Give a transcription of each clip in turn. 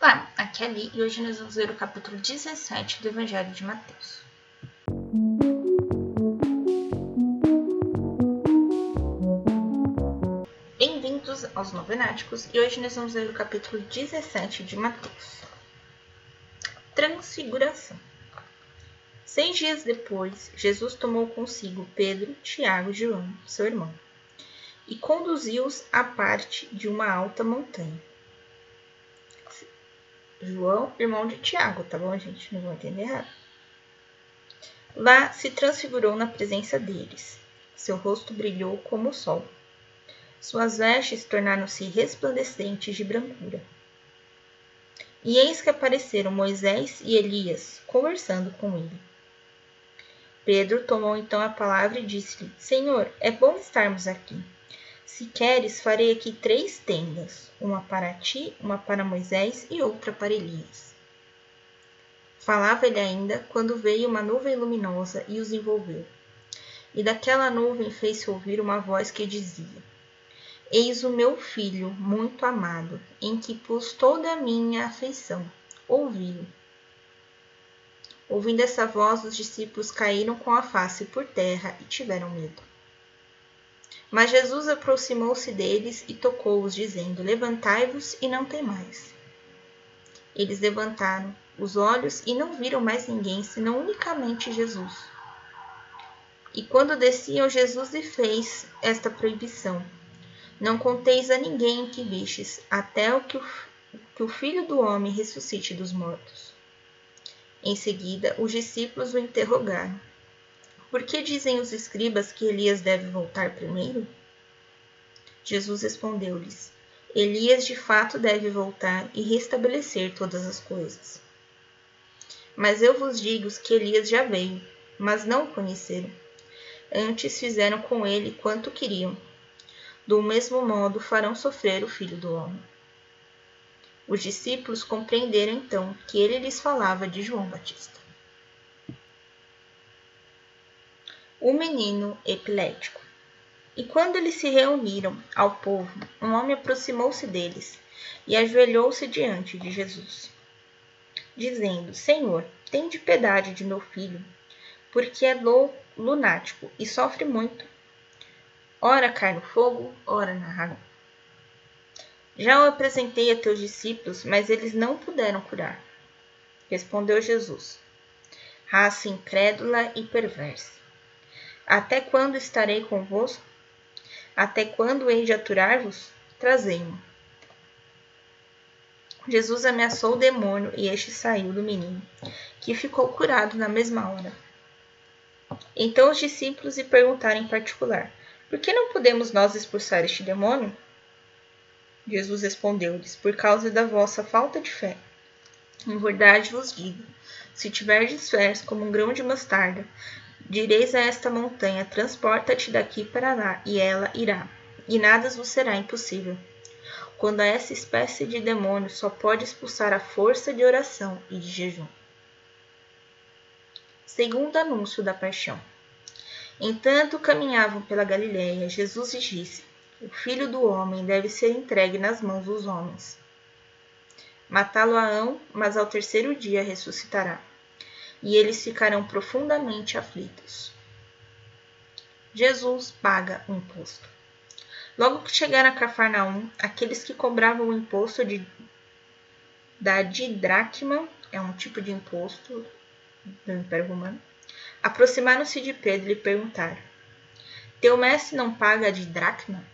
Olá, aqui é Ali e hoje nós vamos ler o capítulo 17 do Evangelho de Mateus. Bem-vindos aos Novenáticos e hoje nós vamos ler o capítulo 17 de Mateus. Transfiguração. Seis dias depois, Jesus tomou consigo Pedro, Tiago e João, seu irmão, e conduziu-os à parte de uma alta montanha João, irmão de Tiago, tá bom, gente? Não vou entender errado. Lá se transfigurou na presença deles. Seu rosto brilhou como o sol. Suas vestes tornaram-se resplandecentes de brancura. E eis que apareceram Moisés e Elias conversando com ele. Pedro tomou então a palavra e disse-lhe: Senhor, é bom estarmos aqui. Se queres, farei aqui três tendas: uma para ti, uma para Moisés e outra para Elias. Falava ele ainda quando veio uma nuvem luminosa e os envolveu. E daquela nuvem fez-se ouvir uma voz que dizia: Eis o meu filho muito amado, em que pus toda a minha afeição. Ouvi-o. Ouvindo essa voz, os discípulos caíram com a face por terra e tiveram medo. Mas Jesus aproximou-se deles e tocou-os, dizendo: Levantai-vos e não temais. Eles levantaram os olhos e não viram mais ninguém senão unicamente Jesus. E quando desciam, Jesus lhe fez esta proibição: Não conteis a ninguém que vistes, até o que o, que o Filho do Homem ressuscite dos mortos. Em seguida, os discípulos o interrogaram: por que dizem os escribas que Elias deve voltar primeiro? Jesus respondeu-lhes: Elias de fato deve voltar e restabelecer todas as coisas. Mas eu vos digo que Elias já veio, mas não o conheceram. Antes fizeram com ele quanto queriam. Do mesmo modo farão sofrer o filho do homem. Os discípulos compreenderam então que ele lhes falava de João Batista. O menino epilético. E quando eles se reuniram ao povo, um homem aproximou-se deles e ajoelhou-se diante de Jesus, dizendo: Senhor, tem de piedade de meu filho, porque é lunático e sofre muito. Ora cai no fogo, ora na água. Já o apresentei a teus discípulos, mas eles não puderam curar. Respondeu Jesus: Raça incrédula e perversa. Até quando estarei convosco? Até quando hei de aturar-vos? Trazei-mo. Jesus ameaçou o demônio e este saiu do menino, que ficou curado na mesma hora. Então os discípulos lhe perguntaram em particular: Por que não podemos nós expulsar este demônio? Jesus respondeu-lhes: Por causa da vossa falta de fé. Em verdade vos digo: se tiverdes fé como um grão de mostarda, Direis a esta montanha: transporta-te daqui para lá, e ela irá, e nada vos será impossível. Quando essa espécie de demônio só pode expulsar a força de oração e de jejum. Segundo anúncio da paixão. Entanto caminhavam pela Galiléia, Jesus lhes disse: O filho do homem deve ser entregue nas mãos dos homens. Matá-lo-ão, mas ao terceiro dia ressuscitará e eles ficarão profundamente aflitos. Jesus paga o imposto. Logo que chegaram a Cafarnaum, aqueles que cobravam o imposto de, da didracma, é um tipo de imposto do Império Romano, aproximaram-se de Pedro e lhe perguntaram: Teu mestre não paga a didracma?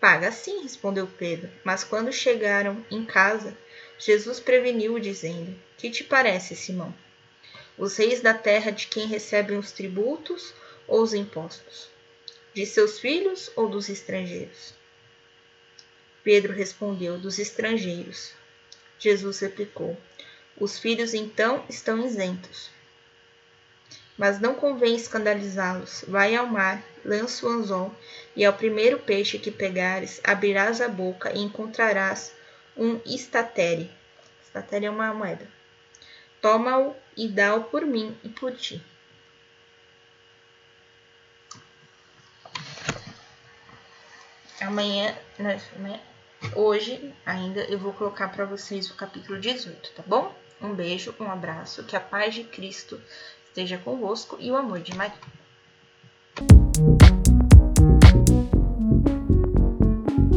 Paga sim, respondeu Pedro, mas quando chegaram em casa, Jesus preveniu-o, dizendo: Que te parece, Simão? Os reis da terra de quem recebem os tributos ou os impostos? De seus filhos ou dos estrangeiros? Pedro respondeu: Dos estrangeiros. Jesus replicou: Os filhos então estão isentos. Mas não convém escandalizá-los. Vai ao mar, lança o anzol, e ao primeiro peixe que pegares, abrirás a boca e encontrarás um estatere. Estatere é uma moeda. Toma-o e dá-o por mim e por ti. Amanhã, nós, Hoje ainda eu vou colocar para vocês o capítulo 18, tá bom? Um beijo, um abraço, que a paz de Cristo esteja convosco e o amor de Maria.